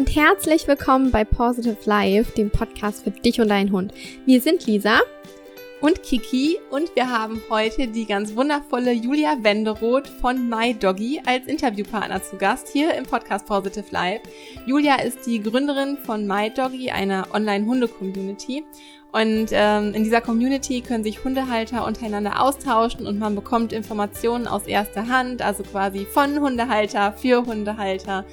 und herzlich willkommen bei Positive Life, dem Podcast für dich und deinen Hund. Wir sind Lisa und Kiki und wir haben heute die ganz wundervolle Julia Wenderoth von My Doggy als Interviewpartner zu Gast hier im Podcast Positive Life. Julia ist die Gründerin von My Doggy, einer Online-Hunde-Community. Und ähm, in dieser Community können sich Hundehalter untereinander austauschen und man bekommt Informationen aus erster Hand, also quasi von Hundehalter für Hundehalter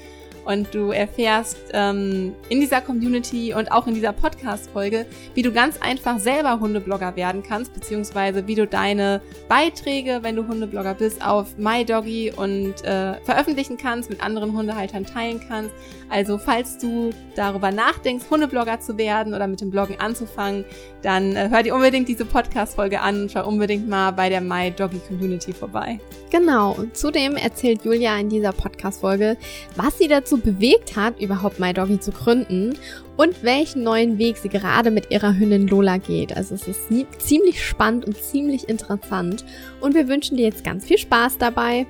und du erfährst ähm, in dieser Community und auch in dieser Podcast-Folge, wie du ganz einfach selber Hundeblogger werden kannst, beziehungsweise wie du deine Beiträge, wenn du Hundeblogger bist, auf MyDoggy und äh, veröffentlichen kannst, mit anderen Hundehaltern teilen kannst. Also falls du darüber nachdenkst, Hundeblogger zu werden oder mit dem Bloggen anzufangen, dann äh, hör dir unbedingt diese Podcast-Folge an und schau unbedingt mal bei der MyDoggy Community vorbei. Genau. Und zudem erzählt Julia in dieser Podcast-Folge, was sie dazu bewegt hat, überhaupt MyDoggy zu gründen und welchen neuen Weg sie gerade mit ihrer Hündin Lola geht. Also es ist ziemlich spannend und ziemlich interessant. Und wir wünschen dir jetzt ganz viel Spaß dabei.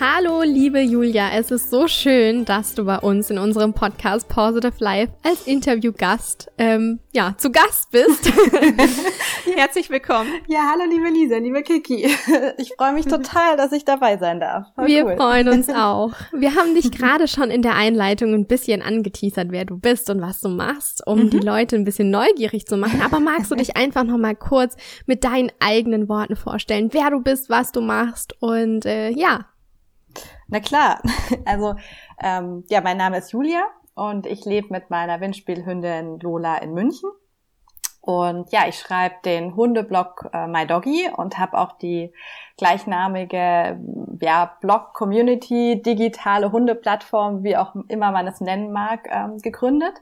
Hallo, liebe Julia, es ist so schön, dass du bei uns in unserem Podcast Positive Life als Interviewgast, ähm, ja, zu Gast bist. Herzlich willkommen. Ja, hallo, liebe Lisa, liebe Kiki. Ich freue mich total, dass ich dabei sein darf. Voll Wir cool. freuen uns auch. Wir haben dich gerade schon in der Einleitung ein bisschen angeteasert, wer du bist und was du machst, um mhm. die Leute ein bisschen neugierig zu machen. Aber magst du dich einfach noch mal kurz mit deinen eigenen Worten vorstellen, wer du bist, was du machst und äh, ja, na klar. Also ähm, ja, mein Name ist Julia und ich lebe mit meiner Windspielhündin Lola in München. Und ja, ich schreibe den Hundeblog äh, My Doggy und habe auch die gleichnamige ja, Blog-Community, digitale Hundeplattform, wie auch immer man es nennen mag, ähm, gegründet.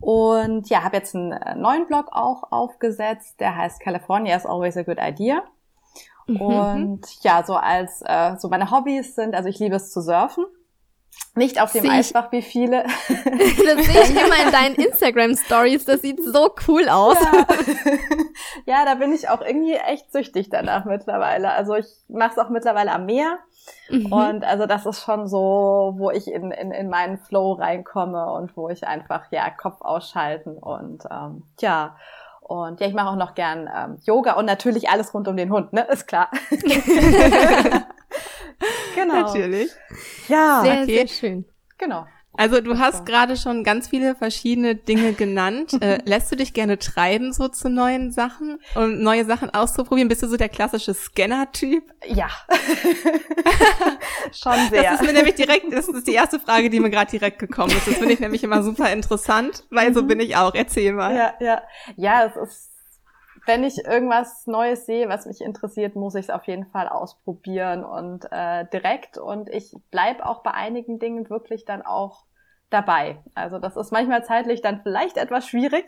Und ja, habe jetzt einen äh, neuen Blog auch aufgesetzt, der heißt California is always a good idea. Mhm. Und ja, so als äh, so meine Hobbys sind, also ich liebe es zu surfen. Nicht auf dem Eisbach wie viele. das sehe ich immer in deinen Instagram Stories. Das sieht so cool aus. Ja. ja, da bin ich auch irgendwie echt süchtig danach mittlerweile. Also ich mache es auch mittlerweile am Meer. Mhm. Und also das ist schon so, wo ich in, in, in meinen Flow reinkomme und wo ich einfach ja Kopf ausschalten und ähm, ja und ja, ich mache auch noch gern ähm, Yoga und natürlich alles rund um den Hund, ne? Ist klar. genau. Natürlich. Ja, sehr, okay. sehr schön. Genau. Also du hast gerade schon ganz viele verschiedene Dinge genannt. äh, lässt du dich gerne treiben so zu neuen Sachen um neue Sachen auszuprobieren? Bist du so der klassische Scanner-Typ? Ja, schon sehr. Das ist mir nämlich direkt, das ist die erste Frage, die mir gerade direkt gekommen ist. Das finde ich nämlich immer super interessant, weil so mhm. bin ich auch. Erzähl mal. Ja, ja, ja. Es ist wenn ich irgendwas Neues sehe, was mich interessiert, muss ich es auf jeden Fall ausprobieren und äh, direkt. Und ich bleib auch bei einigen Dingen wirklich dann auch dabei. Also das ist manchmal zeitlich dann vielleicht etwas schwierig.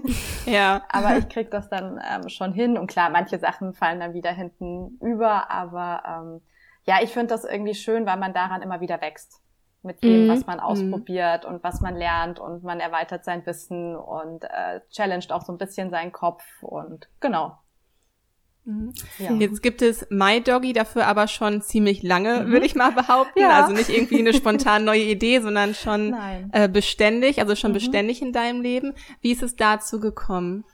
ja. aber ich krieg das dann ähm, schon hin. Und klar, manche Sachen fallen dann wieder hinten über. Aber ähm, ja, ich finde das irgendwie schön, weil man daran immer wieder wächst mit dem, mhm. was man mhm. ausprobiert mhm. und was man lernt und man erweitert sein Wissen und äh, challenged auch so ein bisschen seinen Kopf und genau. Mhm. Ja. Jetzt gibt es My Doggy dafür aber schon ziemlich lange, mhm. würde ich mal behaupten. Ja. Also nicht irgendwie eine spontan neue Idee, sondern schon äh, beständig, also schon beständig in deinem Leben. Wie ist es dazu gekommen?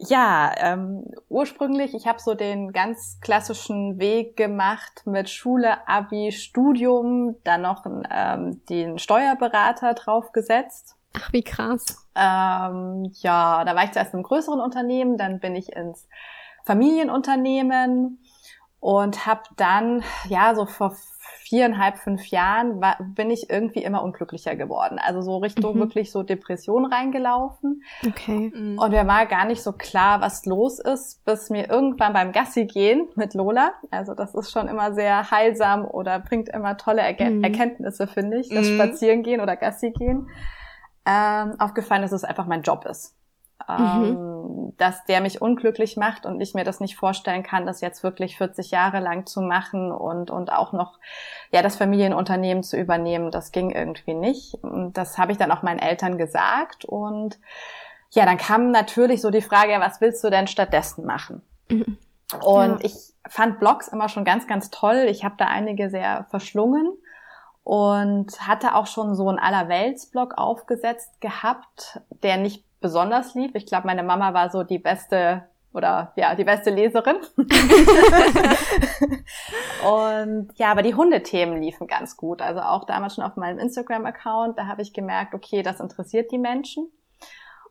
Ja, ähm, ursprünglich, ich habe so den ganz klassischen Weg gemacht mit Schule, Abi, Studium, dann noch ähm, den Steuerberater draufgesetzt. Ach, wie krass. Ähm, ja, da war ich zuerst im größeren Unternehmen, dann bin ich ins Familienunternehmen und habe dann, ja, so vor viereinhalb, fünf Jahren war, bin ich irgendwie immer unglücklicher geworden. Also so Richtung mhm. wirklich so Depression reingelaufen. Okay. Mhm. Und mir war gar nicht so klar, was los ist, bis mir irgendwann beim Gassi gehen mit Lola, also das ist schon immer sehr heilsam oder bringt immer tolle Erge mhm. Erkenntnisse, finde ich, das mhm. Spazierengehen oder Gassi gehen, ähm, aufgefallen, dass es einfach mein Job ist ähm, mhm. dass der mich unglücklich macht und ich mir das nicht vorstellen kann, das jetzt wirklich 40 Jahre lang zu machen und, und auch noch ja das Familienunternehmen zu übernehmen. Das ging irgendwie nicht. Und das habe ich dann auch meinen Eltern gesagt und ja, dann kam natürlich so die Frage, ja, was willst du denn stattdessen machen? Mhm. Und ja. ich fand Blogs immer schon ganz, ganz toll. Ich habe da einige sehr verschlungen und hatte auch schon so einen Allerweltsblog aufgesetzt gehabt, der nicht besonders lief. Ich glaube, meine Mama war so die beste oder ja, die beste Leserin. und ja, aber die Hundethemen liefen ganz gut. Also auch damals schon auf meinem Instagram-Account, da habe ich gemerkt, okay, das interessiert die Menschen.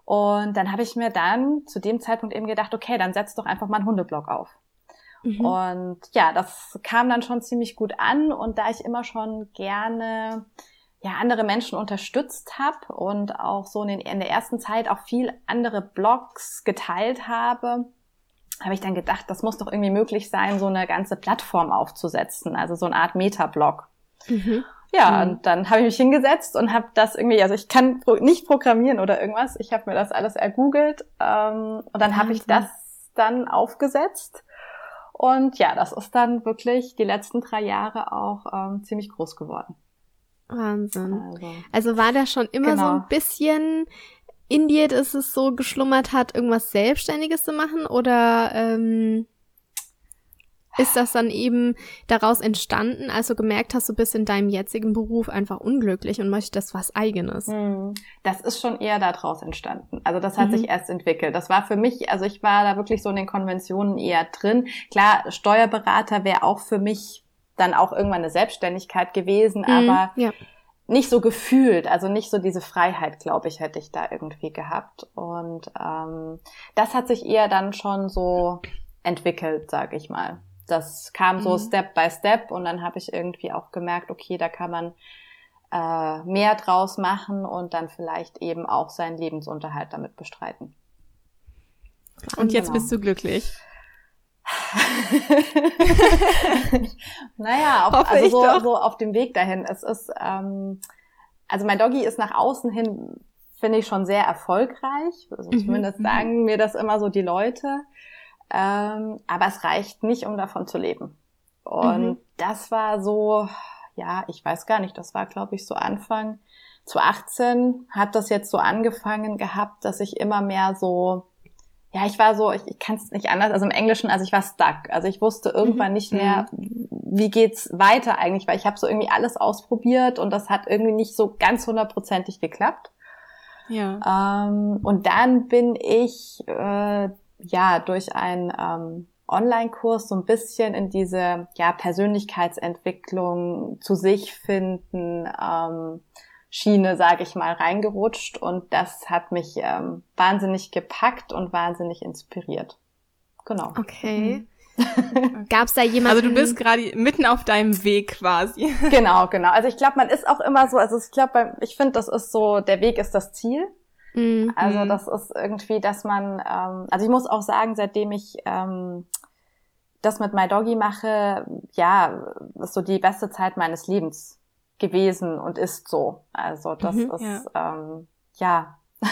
Und dann habe ich mir dann zu dem Zeitpunkt eben gedacht, okay, dann setz doch einfach mal einen Hundeblog auf. Mhm. Und ja, das kam dann schon ziemlich gut an. Und da ich immer schon gerne ja, andere Menschen unterstützt habe und auch so in, in der ersten Zeit auch viel andere Blogs geteilt habe, habe ich dann gedacht, das muss doch irgendwie möglich sein, so eine ganze Plattform aufzusetzen, also so eine Art Meta-Blog. Mhm. Ja, mhm. und dann habe ich mich hingesetzt und habe das irgendwie, also ich kann nicht programmieren oder irgendwas, ich habe mir das alles ergoogelt ähm, und dann habe ich das dann aufgesetzt. Und ja, das ist dann wirklich die letzten drei Jahre auch ähm, ziemlich groß geworden. Wahnsinn. Also, also war der schon immer genau. so ein bisschen in dir, dass es so geschlummert hat, irgendwas Selbstständiges zu machen? Oder ähm, ist das dann eben daraus entstanden, als du gemerkt hast, du bist in deinem jetzigen Beruf einfach unglücklich und möchtest was eigenes? Hm. Das ist schon eher daraus entstanden. Also das hat mhm. sich erst entwickelt. Das war für mich, also ich war da wirklich so in den Konventionen eher drin. Klar, Steuerberater wäre auch für mich dann auch irgendwann eine Selbstständigkeit gewesen, mhm, aber ja. nicht so gefühlt, also nicht so diese Freiheit, glaube ich, hätte ich da irgendwie gehabt. Und ähm, das hat sich eher dann schon so entwickelt, sage ich mal. Das kam so mhm. Step by Step und dann habe ich irgendwie auch gemerkt, okay, da kann man äh, mehr draus machen und dann vielleicht eben auch seinen Lebensunterhalt damit bestreiten. Und jetzt genau. bist du glücklich. naja, auf, also so, so, auf dem Weg dahin. Es ist, ähm, also mein Doggy ist nach außen hin, finde ich, schon sehr erfolgreich. Also mhm. zumindest mhm. sagen mir das immer so die Leute. Ähm, aber es reicht nicht, um davon zu leben. Und mhm. das war so, ja, ich weiß gar nicht, das war, glaube ich, so Anfang zu 18 hat das jetzt so angefangen gehabt, dass ich immer mehr so ja, ich war so, ich, ich kann es nicht anders, also im Englischen, also ich war stuck. Also ich wusste irgendwann mhm. nicht mehr, mhm. wie geht's weiter eigentlich, weil ich habe so irgendwie alles ausprobiert und das hat irgendwie nicht so ganz hundertprozentig geklappt. Ja. Ähm, und dann bin ich äh, ja durch einen ähm, Online-Kurs so ein bisschen in diese ja Persönlichkeitsentwicklung zu sich finden. Ähm, Schiene, sage ich mal, reingerutscht und das hat mich ähm, wahnsinnig gepackt und wahnsinnig inspiriert. Genau. Okay. Mhm. Gab es da jemanden? Also du bist gerade mitten auf deinem Weg quasi. Genau, genau. Also ich glaube, man ist auch immer so, also ich glaube, ich finde, das ist so, der Weg ist das Ziel. Mhm. Also das ist irgendwie, dass man, ähm, also ich muss auch sagen, seitdem ich ähm, das mit My Doggy mache, ja, ist so die beste Zeit meines Lebens gewesen und ist so. Also das mhm, ist ja, ähm, ja.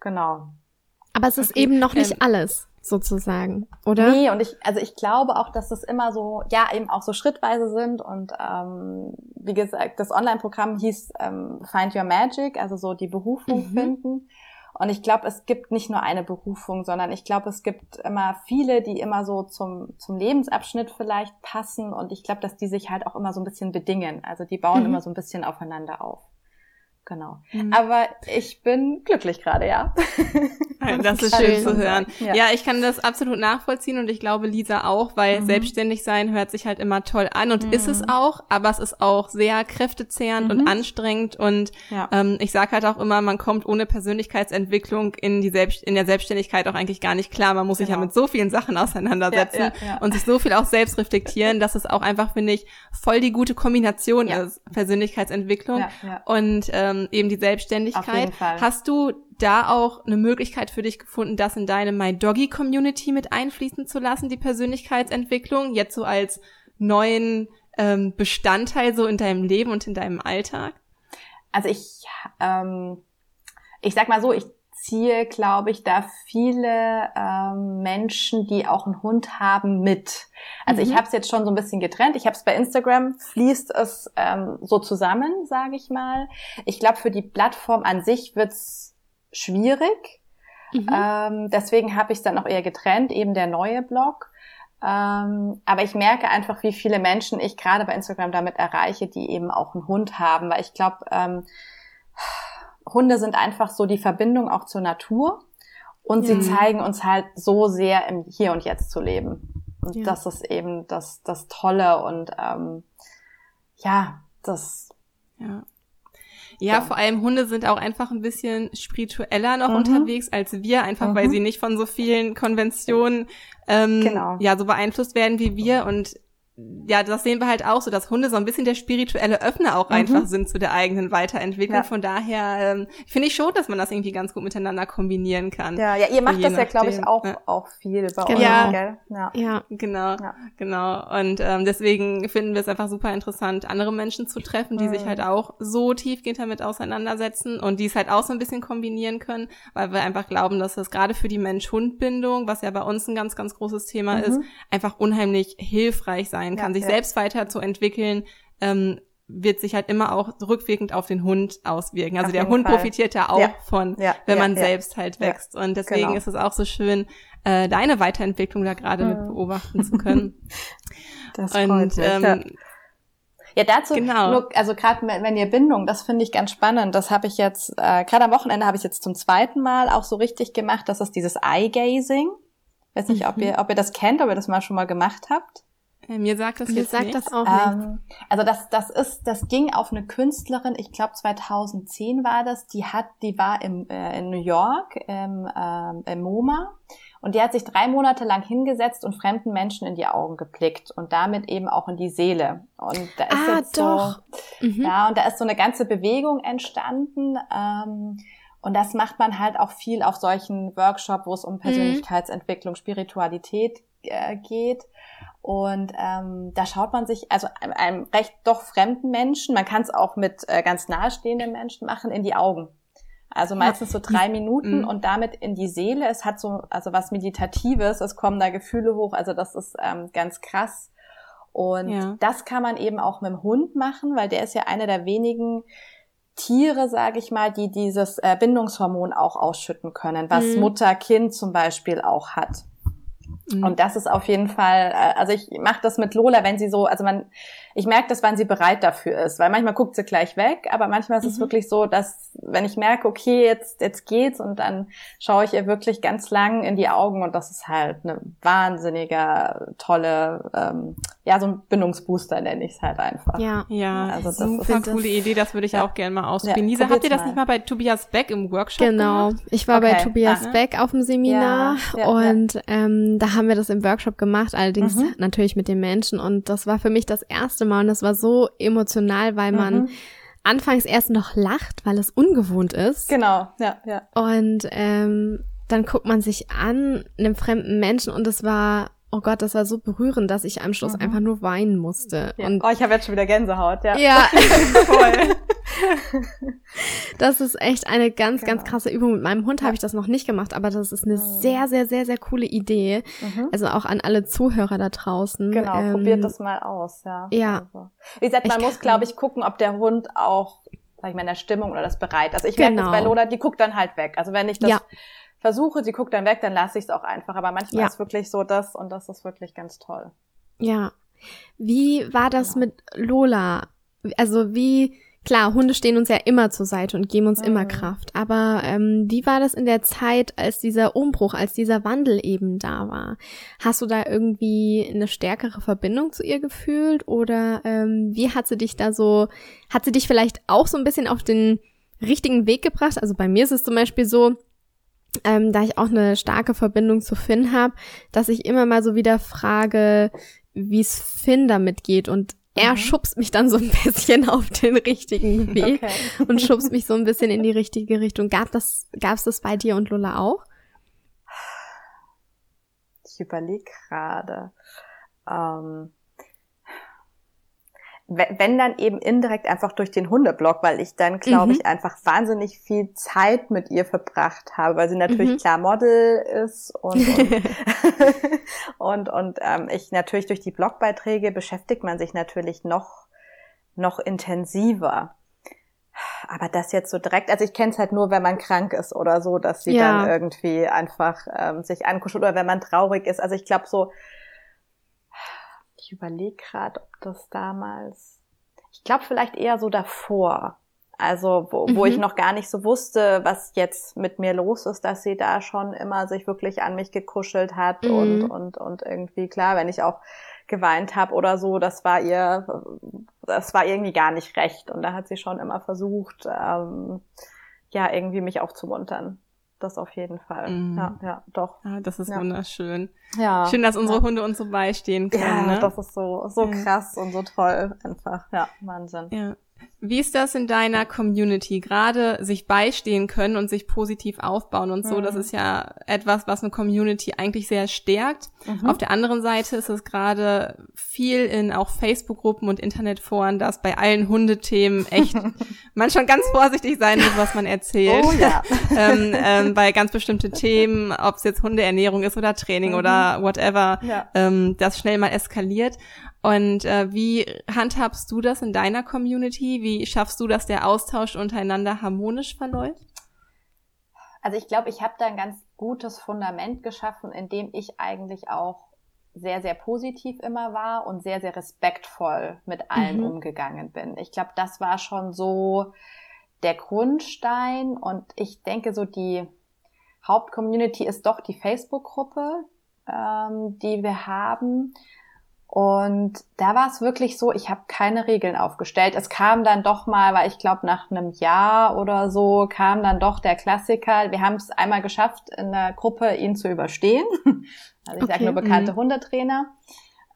genau. Aber es ist okay. eben noch nicht ähm, alles sozusagen, oder? Nee, und ich, also ich glaube auch, dass es immer so, ja, eben auch so schrittweise sind und ähm, wie gesagt, das Online-Programm hieß ähm, Find Your Magic, also so die Berufung mhm. finden. Und ich glaube, es gibt nicht nur eine Berufung, sondern ich glaube, es gibt immer viele, die immer so zum, zum Lebensabschnitt vielleicht passen. Und ich glaube, dass die sich halt auch immer so ein bisschen bedingen. Also die bauen mhm. immer so ein bisschen aufeinander auf. Genau. Mhm. Aber ich bin glücklich gerade, ja. das ist schön zu hören. Ja. ja. ich kann das absolut nachvollziehen und ich glaube Lisa auch, weil mhm. selbstständig sein hört sich halt immer toll an und mhm. ist es auch, aber es ist auch sehr kräftezehrend und mhm. anstrengend und ja. ähm, ich sage halt auch immer, man kommt ohne Persönlichkeitsentwicklung in die Selbst in der Selbstständigkeit auch eigentlich gar nicht klar. Man muss genau. sich ja genau. mit so vielen Sachen auseinandersetzen ja, und sich so viel auch selbst reflektieren, dass es auch einfach finde ich voll die gute Kombination ist Persönlichkeitsentwicklung und ähm, ähm, eben die Selbstständigkeit. Auf jeden Fall. Hast du da auch eine Möglichkeit für dich gefunden, das in deine My Doggy Community mit einfließen zu lassen, die Persönlichkeitsentwicklung, jetzt so als neuen ähm, Bestandteil so in deinem Leben und in deinem Alltag? Also ich, ähm, ich sag mal so, ich ziehe, glaube ich, da viele ähm, Menschen, die auch einen Hund haben, mit. Also mhm. ich habe es jetzt schon so ein bisschen getrennt. Ich habe es bei Instagram, fließt es ähm, so zusammen, sage ich mal. Ich glaube, für die Plattform an sich wird's schwierig. Mhm. Ähm, deswegen habe ich es dann auch eher getrennt, eben der neue Blog. Ähm, aber ich merke einfach, wie viele Menschen ich gerade bei Instagram damit erreiche, die eben auch einen Hund haben, weil ich glaube, ähm, Hunde sind einfach so die Verbindung auch zur Natur und ja. sie zeigen uns halt so sehr im Hier und Jetzt zu leben. Und ja. das ist eben das, das Tolle und ähm, ja, das. Ja. Ja, vor allem Hunde sind auch einfach ein bisschen spiritueller noch mhm. unterwegs als wir, einfach mhm. weil sie nicht von so vielen Konventionen ähm, genau. ja so beeinflusst werden wie wir und ja, das sehen wir halt auch so, dass Hunde so ein bisschen der spirituelle Öffner auch mhm. einfach sind zu der eigenen Weiterentwicklung. Ja. Von daher ähm, finde ich schon, dass man das irgendwie ganz gut miteinander kombinieren kann. Ja, ja, ihr macht das ja, glaube ich, auch, ja. auch viel bei genau. euch, ja. gell? Ja, ja genau, ja. genau. Und ähm, deswegen finden wir es einfach super interessant, andere Menschen zu treffen, die mhm. sich halt auch so tiefgehend damit auseinandersetzen und die es halt auch so ein bisschen kombinieren können, weil wir einfach glauben, dass das gerade für die Mensch-Hund-Bindung, was ja bei uns ein ganz, ganz großes Thema mhm. ist, einfach unheimlich hilfreich sein sein kann, ja, sich ja. selbst weiterzuentwickeln, ähm, wird sich halt immer auch rückwirkend auf den Hund auswirken. Also auf der Hund Fall. profitiert ja auch ja. von, wenn man selbst halt wächst. Und deswegen genau. ist es auch so schön, äh, deine Weiterentwicklung da gerade mit beobachten zu können. Das freut Und, mich, ähm, ja, dazu genau. nur, also gerade wenn ihr Bindung, das finde ich ganz spannend. Das habe ich jetzt, äh, gerade am Wochenende habe ich jetzt zum zweiten Mal auch so richtig gemacht. Das ist dieses Eye-Gazing. Weiß nicht, mhm. ob ihr, ob ihr das kennt, ob ihr das mal schon mal gemacht habt. Äh, mir sagt das Mir jetzt sagt das auch ähm, Also das, das ist, das ging auf eine Künstlerin, ich glaube 2010 war das, die hat, die war im, äh, in New York im, äh, im MoMA und die hat sich drei Monate lang hingesetzt und fremden Menschen in die Augen geblickt und damit eben auch in die Seele. Und da ist ah, jetzt doch. so, mhm. ja, und da ist so eine ganze Bewegung entstanden. Ähm, und das macht man halt auch viel auf solchen Workshops, wo es um mhm. Persönlichkeitsentwicklung, Spiritualität äh, geht. Und ähm, da schaut man sich, also einem, einem recht doch fremden Menschen, man kann es auch mit äh, ganz nahestehenden Menschen machen, in die Augen. Also meistens so drei Minuten mhm. und damit in die Seele. Es hat so, also was Meditatives, es kommen da Gefühle hoch, also das ist ähm, ganz krass. Und ja. das kann man eben auch mit dem Hund machen, weil der ist ja einer der wenigen Tiere, sage ich mal, die dieses äh, Bindungshormon auch ausschütten können, was mhm. Mutter-Kind zum Beispiel auch hat. Mhm. Und das ist auf jeden Fall, äh, also ich mache das mit Lola, wenn sie so, also man, ich merke das, wann sie bereit dafür ist, weil manchmal guckt sie gleich weg, aber manchmal ist mhm. es wirklich so, dass wenn ich merke, okay, jetzt jetzt geht's und dann schaue ich ihr wirklich ganz lang in die Augen und das ist halt eine wahnsinniger tolle, ähm, ja so ein Bindungsbooster nenne ich es halt einfach. Ja, ja, also das super ist eine coole Idee, das würde ich ja. auch gerne mal ausprobieren. Ja, Lisa, habt ihr das mal. nicht mal bei Tobias Beck im Workshop Genau, gemacht? ich war okay. bei Tobias ah, Beck auf dem Seminar ja, und ähm, da haben wir das im Workshop gemacht, allerdings mhm. natürlich mit den Menschen und das war für mich das erste Mal und das war so emotional, weil man mhm. anfangs erst noch lacht, weil es ungewohnt ist. Genau, ja, ja. Und ähm, dann guckt man sich an, einem fremden Menschen und es war Oh Gott, das war so berührend, dass ich am Schluss mhm. einfach nur weinen musste. Ja. Und oh, ich habe jetzt schon wieder Gänsehaut, ja. Ja, voll. das ist echt eine ganz, genau. ganz krasse Übung. Mit meinem Hund ja. habe ich das noch nicht gemacht, aber das ist eine mhm. sehr, sehr, sehr, sehr coole Idee. Mhm. Also auch an alle Zuhörer da draußen. Genau, ähm, probiert das mal aus, ja. Ja. Also. Wie gesagt, man ich muss, glaube ich, gucken, ob der Hund auch, sag ich mal, in der Stimmung oder das bereit. Also ich genau. merke das bei Lola, die guckt dann halt weg. Also wenn ich das ja versuche, sie guckt dann weg, dann lasse ich es auch einfach. Aber manchmal ja. ist wirklich so das und das ist wirklich ganz toll. Ja. Wie war das ja. mit Lola? Also wie, klar, Hunde stehen uns ja immer zur Seite und geben uns mhm. immer Kraft. Aber ähm, wie war das in der Zeit, als dieser Umbruch, als dieser Wandel eben da war? Hast du da irgendwie eine stärkere Verbindung zu ihr gefühlt? Oder ähm, wie hat sie dich da so, hat sie dich vielleicht auch so ein bisschen auf den richtigen Weg gebracht? Also bei mir ist es zum Beispiel so, ähm, da ich auch eine starke Verbindung zu Finn habe, dass ich immer mal so wieder frage, wie es Finn damit geht und er mhm. schubst mich dann so ein bisschen auf den richtigen Weg okay. und schubst mich so ein bisschen in die richtige Richtung. Gab das, gab's das bei dir und Lola auch? Ich überlege gerade. Ähm, wenn dann eben indirekt einfach durch den Hundeblock, weil ich dann, glaube mhm. ich, einfach wahnsinnig viel Zeit mit ihr verbracht habe, weil sie natürlich mhm. klar Model ist und und, und, und ähm, ich natürlich durch die Blogbeiträge beschäftigt man sich natürlich noch noch intensiver. Aber das jetzt so direkt, also ich kenne es halt nur, wenn man krank ist oder so, dass sie ja. dann irgendwie einfach ähm, sich ankuschelt oder wenn man traurig ist. Also ich glaube so, ich überlege gerade, ob das damals, ich glaube vielleicht eher so davor. Also wo, mhm. wo ich mhm. noch gar nicht so wusste, was jetzt mit mir los ist, dass sie da schon immer sich wirklich an mich gekuschelt hat mhm. und, und, und irgendwie klar, wenn ich auch geweint habe oder so, das war ihr, das war irgendwie gar nicht recht. Und da hat sie schon immer versucht, ähm, ja, irgendwie mich aufzumuntern. Das auf jeden Fall. Mhm. Ja, ja, doch. Ah, das ist ja. wunderschön. Ja. Schön, dass unsere. Hunde uns so beistehen können. Ja, ne? das ist so, so krass und so toll. Einfach. Ja, Wahnsinn. Ja. Wie ist das in deiner Community? Gerade sich beistehen können und sich positiv aufbauen und so, mhm. das ist ja etwas, was eine Community eigentlich sehr stärkt. Mhm. Auf der anderen Seite ist es gerade viel in auch Facebook-Gruppen und Internetforen, dass bei allen Hundethemen echt man schon ganz vorsichtig sein muss, was man erzählt. Oh ja. ähm, ähm, bei ganz bestimmte Themen, ob es jetzt Hundeernährung ist oder Training mhm. oder whatever, ja. ähm, das schnell mal eskaliert. Und äh, wie handhabst du das in deiner Community? Wie schaffst du, dass der Austausch untereinander harmonisch verläuft? Also ich glaube, ich habe da ein ganz gutes Fundament geschaffen, in dem ich eigentlich auch sehr, sehr positiv immer war und sehr, sehr respektvoll mit allen mhm. umgegangen bin. Ich glaube, das war schon so der Grundstein und ich denke, so die Hauptcommunity ist doch die Facebook-Gruppe, ähm, die wir haben. Und da war es wirklich so, ich habe keine Regeln aufgestellt. Es kam dann doch mal, weil ich glaube nach einem Jahr oder so kam dann doch der Klassiker. Wir haben es einmal geschafft, in der Gruppe ihn zu überstehen. Also ich okay. sage nur bekannte mhm. Hundetrainer.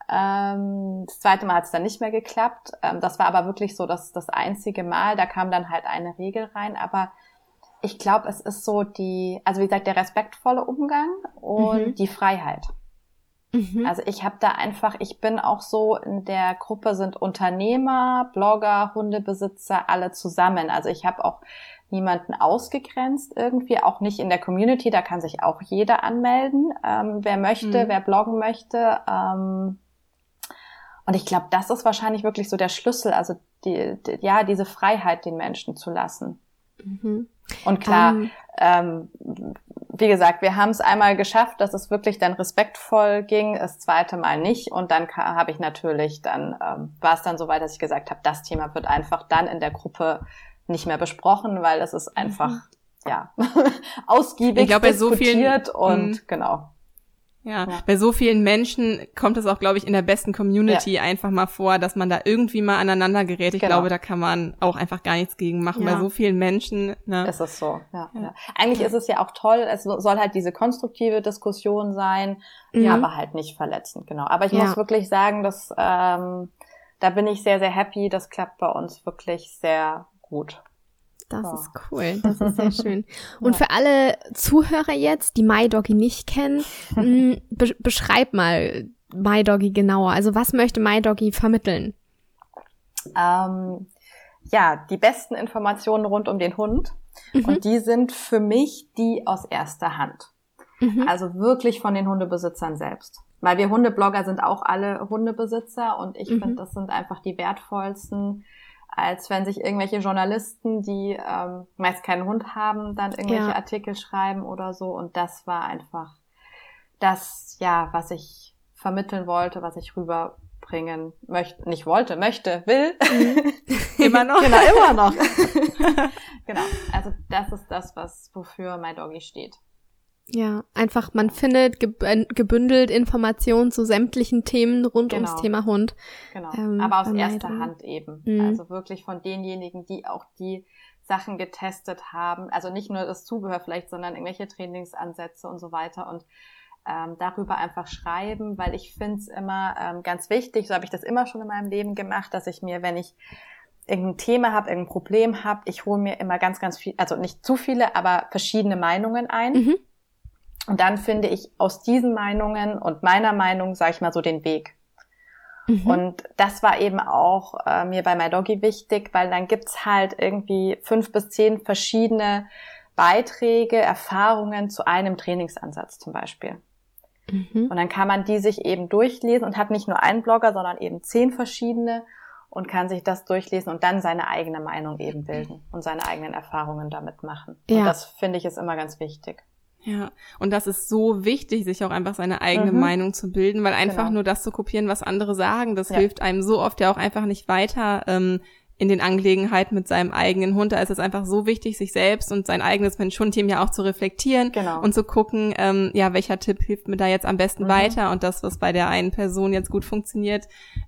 Ähm, das zweite Mal hat es dann nicht mehr geklappt. Ähm, das war aber wirklich so das, das einzige Mal. Da kam dann halt eine Regel rein. Aber ich glaube, es ist so die, also wie gesagt, der respektvolle Umgang und mhm. die Freiheit. Mhm. Also ich habe da einfach, ich bin auch so, in der Gruppe sind Unternehmer, Blogger, Hundebesitzer, alle zusammen. Also ich habe auch niemanden ausgegrenzt irgendwie, auch nicht in der Community, da kann sich auch jeder anmelden, ähm, wer möchte, mhm. wer bloggen möchte. Ähm, und ich glaube, das ist wahrscheinlich wirklich so der Schlüssel, also die, die, ja, diese Freiheit den Menschen zu lassen. Mhm. Und klar, um, ähm, wie gesagt, wir haben es einmal geschafft, dass es wirklich dann respektvoll ging, das zweite Mal nicht. Und dann habe ich natürlich, dann ähm, war es dann so weit, dass ich gesagt habe, das Thema wird einfach dann in der Gruppe nicht mehr besprochen, weil es ist einfach, mhm. ja, ausgiebig ich glaub, bei so vielen, und mh. genau. Ja, ja, bei so vielen Menschen kommt es auch, glaube ich, in der besten Community ja. einfach mal vor, dass man da irgendwie mal aneinander gerät. Ich genau. glaube, da kann man auch einfach gar nichts gegen machen. Ja. Bei so vielen Menschen. Ne? Ist es so, ja. ja. Eigentlich ist es ja auch toll. Es soll halt diese konstruktive Diskussion sein, mhm. aber halt nicht verletzend, genau. Aber ich muss wirklich sagen, dass ähm, da bin ich sehr, sehr happy. Das klappt bei uns wirklich sehr gut. Das oh. ist cool, das ist sehr schön. Und ja. für alle Zuhörer jetzt, die MyDoggy nicht kennen, mm, be beschreib mal MyDoggy genauer. Also was möchte MyDoggy vermitteln? Ähm, ja, die besten Informationen rund um den Hund. Mhm. Und die sind für mich die aus erster Hand. Mhm. Also wirklich von den Hundebesitzern selbst. Weil wir Hundeblogger sind auch alle Hundebesitzer und ich mhm. finde, das sind einfach die wertvollsten als wenn sich irgendwelche Journalisten, die ähm, meist keinen Hund haben, dann irgendwelche ja. Artikel schreiben oder so. Und das war einfach das, ja, was ich vermitteln wollte, was ich rüberbringen möchte, nicht wollte, möchte, will. Mhm. immer noch. genau, immer noch. genau. Also das ist das, was wofür mein Doggy steht. Ja, einfach man findet äh, gebündelt Informationen zu sämtlichen Themen rund genau. ums Thema Hund. Genau, ähm, aber aus erster Hand eben. Mhm. Also wirklich von denjenigen, die auch die Sachen getestet haben. Also nicht nur das Zubehör vielleicht, sondern irgendwelche Trainingsansätze und so weiter. Und ähm, darüber einfach schreiben, weil ich finde es immer ähm, ganz wichtig, so habe ich das immer schon in meinem Leben gemacht, dass ich mir, wenn ich irgendein Thema habe, irgendein Problem habe, ich hole mir immer ganz, ganz viel, also nicht zu viele, aber verschiedene Meinungen ein. Mhm und dann finde ich aus diesen Meinungen und meiner Meinung, sage ich mal so, den Weg. Mhm. Und das war eben auch äh, mir bei MyDoggy wichtig, weil dann gibt's halt irgendwie fünf bis zehn verschiedene Beiträge, Erfahrungen zu einem Trainingsansatz zum Beispiel. Mhm. Und dann kann man die sich eben durchlesen und hat nicht nur einen Blogger, sondern eben zehn verschiedene und kann sich das durchlesen und dann seine eigene Meinung eben bilden und seine eigenen Erfahrungen damit machen. Ja. Und das finde ich ist immer ganz wichtig. Ja, und das ist so wichtig, sich auch einfach seine eigene mhm. Meinung zu bilden, weil einfach genau. nur das zu kopieren, was andere sagen, das ja. hilft einem so oft ja auch einfach nicht weiter, ähm, in den Angelegenheiten mit seinem eigenen Hund. Da ist es einfach so wichtig, sich selbst und sein eigenes Mensch-Hund-Team ja auch zu reflektieren genau. und zu gucken, ähm, ja, welcher Tipp hilft mir da jetzt am besten mhm. weiter und das, was bei der einen Person jetzt gut funktioniert,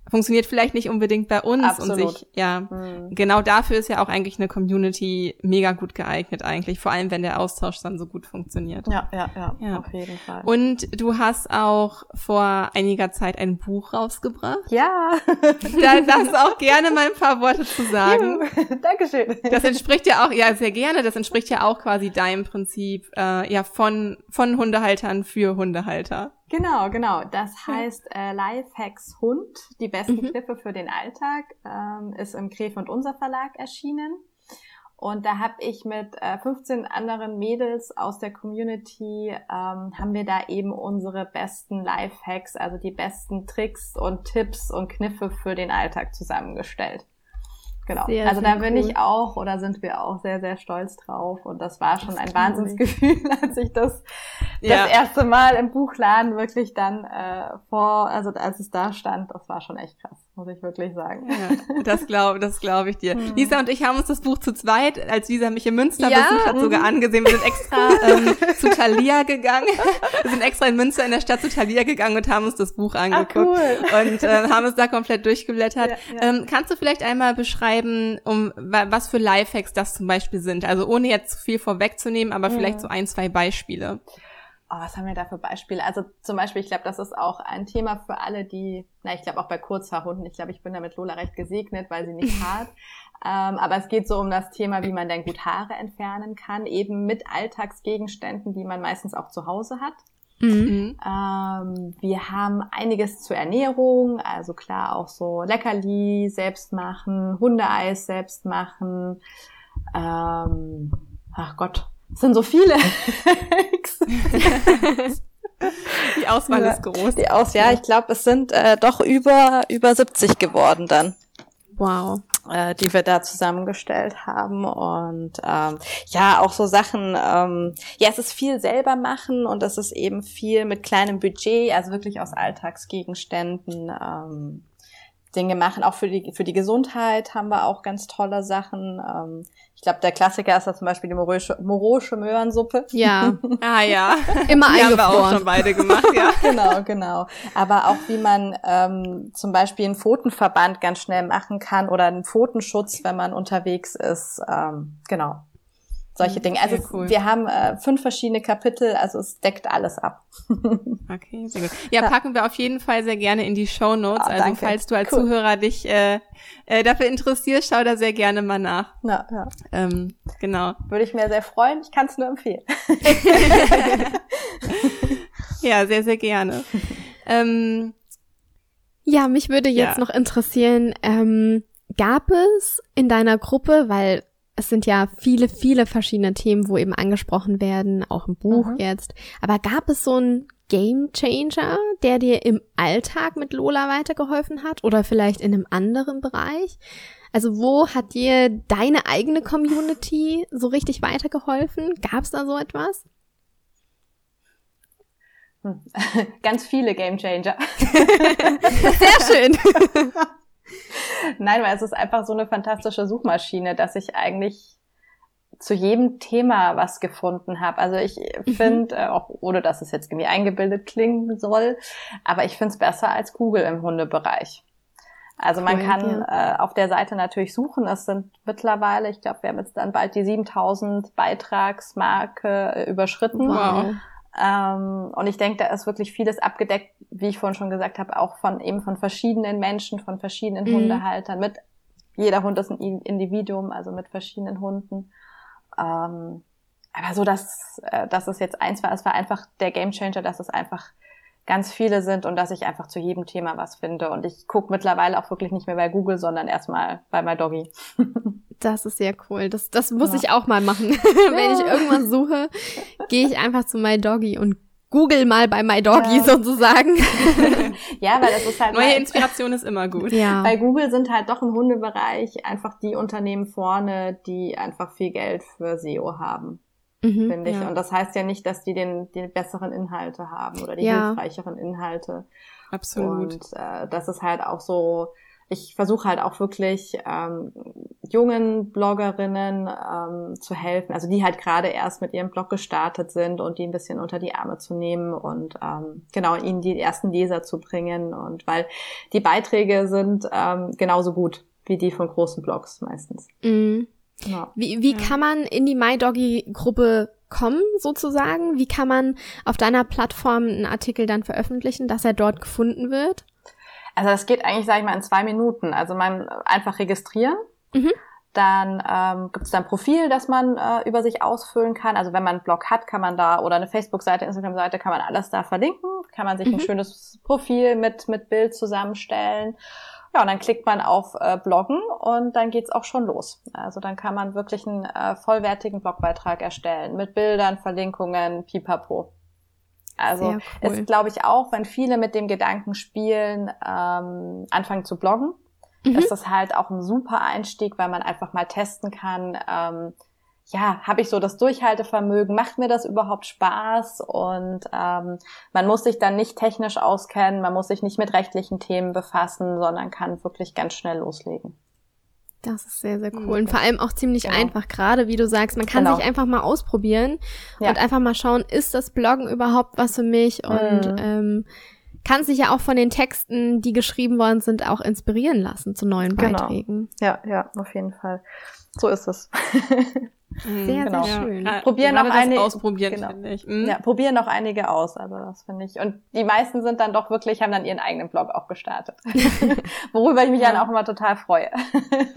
funktioniert vielleicht nicht unbedingt bei uns Absolut. und sich, ja, mhm. genau dafür ist ja auch eigentlich eine Community mega gut geeignet eigentlich, vor allem wenn der Austausch dann so gut funktioniert. Ja, ja, ja, ja. auf jeden Fall. Und du hast auch vor einiger Zeit ein Buch rausgebracht. Ja. da darfst du auch gerne mal ein paar Worte zu sagen. Dankeschön. Das entspricht ja auch, ja, sehr gerne, das entspricht ja auch quasi deinem Prinzip, äh, ja, von, von Hundehaltern für Hundehalter. Genau, genau. Das heißt äh, Lifehacks Hund, die besten mhm. Kniffe für den Alltag, ähm, ist im Gref und Unser Verlag erschienen. Und da habe ich mit äh, 15 anderen Mädels aus der Community, ähm, haben wir da eben unsere besten Lifehacks, also die besten Tricks und Tipps und Kniffe für den Alltag zusammengestellt. Genau. Sehr, also da bin cool. ich auch oder sind wir auch sehr, sehr stolz drauf. Und das war schon das ein Wahnsinnsgefühl, als ich das ja. das erste Mal im Buchladen wirklich dann äh, vor, also als es da stand, das war schon echt krass muss ich wirklich sagen. Ja, das glaube das glaub ich dir. Hm. Lisa und ich haben uns das Buch zu zweit, als Lisa mich in Münster ja? besucht hat, mhm. sogar angesehen. Wir sind extra ähm, zu Thalia gegangen. Wir sind extra in Münster in der Stadt zu Thalia gegangen und haben uns das Buch angeguckt Ach, cool. und äh, haben es da komplett durchgeblättert. Ja. Ähm, kannst du vielleicht einmal beschreiben, um was für Lifehacks das zum Beispiel sind? Also ohne jetzt zu viel vorwegzunehmen, aber vielleicht so ein, zwei Beispiele. Oh, was haben wir da für Beispiele? Also zum Beispiel, ich glaube, das ist auch ein Thema für alle, die, na, ich glaube auch bei Kurzhaarhunden, ich glaube, ich bin da mit Lola recht gesegnet, weil sie nicht hart. ähm, aber es geht so um das Thema, wie man denn gut Haare entfernen kann, eben mit Alltagsgegenständen, die man meistens auch zu Hause hat. Mhm. Ähm, wir haben einiges zur Ernährung, also klar auch so Leckerli selbst machen, Hundeeis selbst machen. Ähm, ach Gott, es sind so viele. die Auswahl ja, ist groß. Die Aus ja, ich glaube, es sind äh, doch über über 70 geworden dann. Wow. Äh, die wir da zusammengestellt haben und ähm, ja auch so Sachen. Ähm, ja, es ist viel selber machen und es ist eben viel mit kleinem Budget, also wirklich aus Alltagsgegenständen. Ähm, Dinge machen. Auch für die, für die Gesundheit haben wir auch ganz tolle Sachen. Ähm, ich glaube, der Klassiker ist da zum Beispiel die morosche Möhrensuppe. Ja. Ah ja. Immer die haben wir auch schon beide gemacht, ja. genau, genau. Aber auch wie man ähm, zum Beispiel einen Pfotenverband ganz schnell machen kann oder einen Pfotenschutz, wenn man unterwegs ist. Ähm, genau solche Dinge. Also cool. wir haben äh, fünf verschiedene Kapitel, also es deckt alles ab. okay, sehr gut. Ja, packen wir auf jeden Fall sehr gerne in die Show Notes. Oh, also danke. falls du als cool. Zuhörer dich äh, äh, dafür interessierst, schau da sehr gerne mal nach. Ja, ja. Ähm, genau. Würde ich mir sehr freuen. Ich kann es nur empfehlen. ja, sehr, sehr gerne. ähm, ja, mich würde jetzt ja. noch interessieren, ähm, gab es in deiner Gruppe, weil es sind ja viele, viele verschiedene Themen, wo eben angesprochen werden, auch im Buch mhm. jetzt. Aber gab es so einen Game Changer, der dir im Alltag mit Lola weitergeholfen hat oder vielleicht in einem anderen Bereich? Also wo hat dir deine eigene Community so richtig weitergeholfen? Gab es da so etwas? Hm. Ganz viele Game Changer. Sehr schön. Nein, weil es ist einfach so eine fantastische Suchmaschine, dass ich eigentlich zu jedem Thema was gefunden habe. Also ich mhm. finde, äh, auch ohne dass es jetzt irgendwie eingebildet klingen soll, aber ich finde es besser als Google im Hundebereich. Also man cool, kann ja. äh, auf der Seite natürlich suchen. Es sind mittlerweile, ich glaube, wir haben jetzt dann bald die 7000 Beitragsmarke äh, überschritten. Wow. Ähm, und ich denke, da ist wirklich vieles abgedeckt, wie ich vorhin schon gesagt habe, auch von eben von verschiedenen Menschen, von verschiedenen mhm. Hundehaltern. Mit jeder Hund ist ein Individuum, also mit verschiedenen Hunden. Ähm, aber so, dass, äh, dass es jetzt eins war, es war einfach der Gamechanger, dass es einfach ganz viele sind und dass ich einfach zu jedem Thema was finde. Und ich gucke mittlerweile auch wirklich nicht mehr bei Google, sondern erstmal bei MyDoggy. Das ist sehr cool. Das, das muss ja. ich auch mal machen. Wenn ich irgendwas suche, gehe ich einfach zu MyDoggy und Google mal bei MyDoggy ja. sozusagen. ja, weil das ist halt. Neue Inspiration ist immer gut. Ja. Bei Google sind halt doch im Hundebereich einfach die Unternehmen vorne, die einfach viel Geld für SEO haben. Mhm, finde ich. Ja. Und das heißt ja nicht, dass die den, die besseren Inhalte haben oder die ja. hilfreicheren Inhalte. Absolut. Und äh, das ist halt auch so, ich versuche halt auch wirklich ähm, jungen Bloggerinnen ähm, zu helfen, also die halt gerade erst mit ihrem Blog gestartet sind und die ein bisschen unter die Arme zu nehmen und ähm, genau ihnen die ersten Leser zu bringen und weil die Beiträge sind ähm, genauso gut wie die von großen Blogs meistens. Mhm. Ja. Wie, wie ja. kann man in die MyDoggy-Gruppe kommen, sozusagen? Wie kann man auf deiner Plattform einen Artikel dann veröffentlichen, dass er dort gefunden wird? Also das geht eigentlich, sage ich mal, in zwei Minuten. Also man einfach registrieren. Mhm. Dann ähm, gibt es ein Profil, das man äh, über sich ausfüllen kann. Also wenn man einen Blog hat, kann man da oder eine Facebook-Seite, Instagram-Seite, kann man alles da verlinken. Kann man sich mhm. ein schönes Profil mit mit Bild zusammenstellen. Ja, und dann klickt man auf äh, Bloggen und dann geht's auch schon los. Also dann kann man wirklich einen äh, vollwertigen Blogbeitrag erstellen mit Bildern, Verlinkungen, pipapo. Also cool. ist, glaube ich, auch, wenn viele mit dem Gedanken spielen, ähm, anfangen zu bloggen, mhm. ist das halt auch ein super Einstieg, weil man einfach mal testen kann, ähm, ja, habe ich so das Durchhaltevermögen, macht mir das überhaupt Spaß? Und ähm, man muss sich dann nicht technisch auskennen, man muss sich nicht mit rechtlichen Themen befassen, sondern kann wirklich ganz schnell loslegen. Das ist sehr, sehr cool. Und vor allem auch ziemlich genau. einfach, gerade wie du sagst, man kann genau. sich einfach mal ausprobieren ja. und einfach mal schauen, ist das Bloggen überhaupt was für mich? Und mhm. ähm, kann sich ja auch von den Texten, die geschrieben worden sind, auch inspirieren lassen zu neuen genau. Beiträgen. Ja, ja, auf jeden Fall. So ist es. Mhm. Sehr, genau. sehr schön. Ja, probieren noch einige ausprobieren, genau. finde ich. Mhm. Ja, probieren noch einige aus, also das finde ich. Und die meisten sind dann doch wirklich, haben dann ihren eigenen Blog auch gestartet. Worüber ich mich ja. dann auch immer total freue.